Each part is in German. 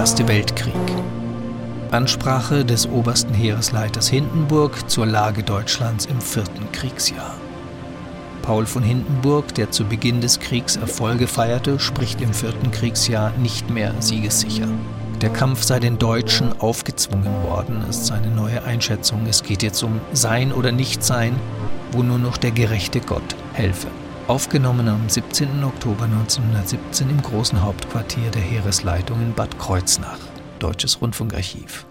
Erste Weltkrieg. Ansprache des obersten Heeresleiters Hindenburg zur Lage Deutschlands im vierten Kriegsjahr. Paul von Hindenburg, der zu Beginn des Kriegs Erfolge feierte, spricht im vierten Kriegsjahr nicht mehr siegessicher. Der Kampf sei den Deutschen aufgezwungen worden, ist seine neue Einschätzung. Es geht jetzt um Sein oder Nichtsein, wo nur noch der gerechte Gott helfe. Aufgenommen am 17. Oktober 1917 im großen Hauptquartier der Heeresleitung in Bad Kreuznach. Deutsches Rundfunkarchiv.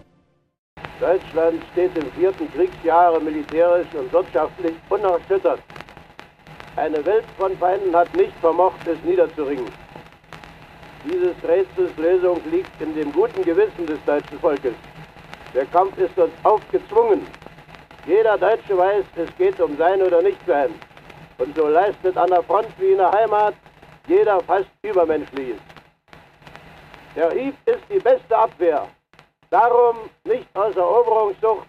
Deutschland steht im vierten Kriegsjahre militärisch und wirtschaftlich unerschüttert. Eine Welt von Feinden hat nicht vermocht, es niederzuringen. Dieses Rätsels Lösung liegt in dem guten Gewissen des deutschen Volkes. Der Kampf ist uns aufgezwungen. Jeder Deutsche weiß, es geht um sein oder nicht sein. Und so leistet an der Front wie in der Heimat jeder fast Übermenschliches. Der Hieb ist die beste Abwehr. Darum, nicht aus Eroberungssucht,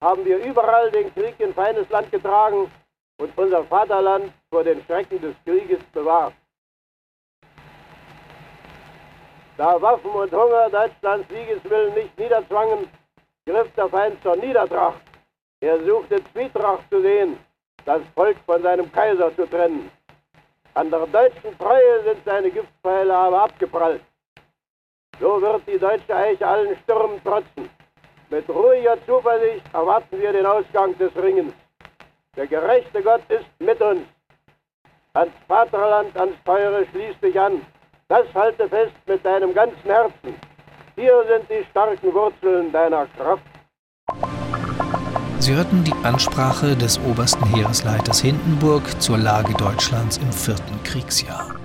haben wir überall den Krieg in feines Land getragen und unser Vaterland vor den Schrecken des Krieges bewahrt. Da Waffen und Hunger Deutschlands Siegeswillen nicht niederzwangen, griff der Feind zur Niedertracht. Er suchte Zwietracht zu sehen, das Volk von seinem Kaiser zu trennen. An der deutschen Treue sind seine Giftpfeile aber abgeprallt. So wird die deutsche Eiche allen Stürmen trotzen. Mit ruhiger Zuversicht erwarten wir den Ausgang des Ringens. Der gerechte Gott ist mit uns. Ans Vaterland, ans Teure schließ dich an. Das halte fest mit deinem ganzen Herzen. Hier sind die starken Wurzeln deiner Kraft. Sie hörten die Ansprache des obersten Heeresleiters Hindenburg zur Lage Deutschlands im vierten Kriegsjahr.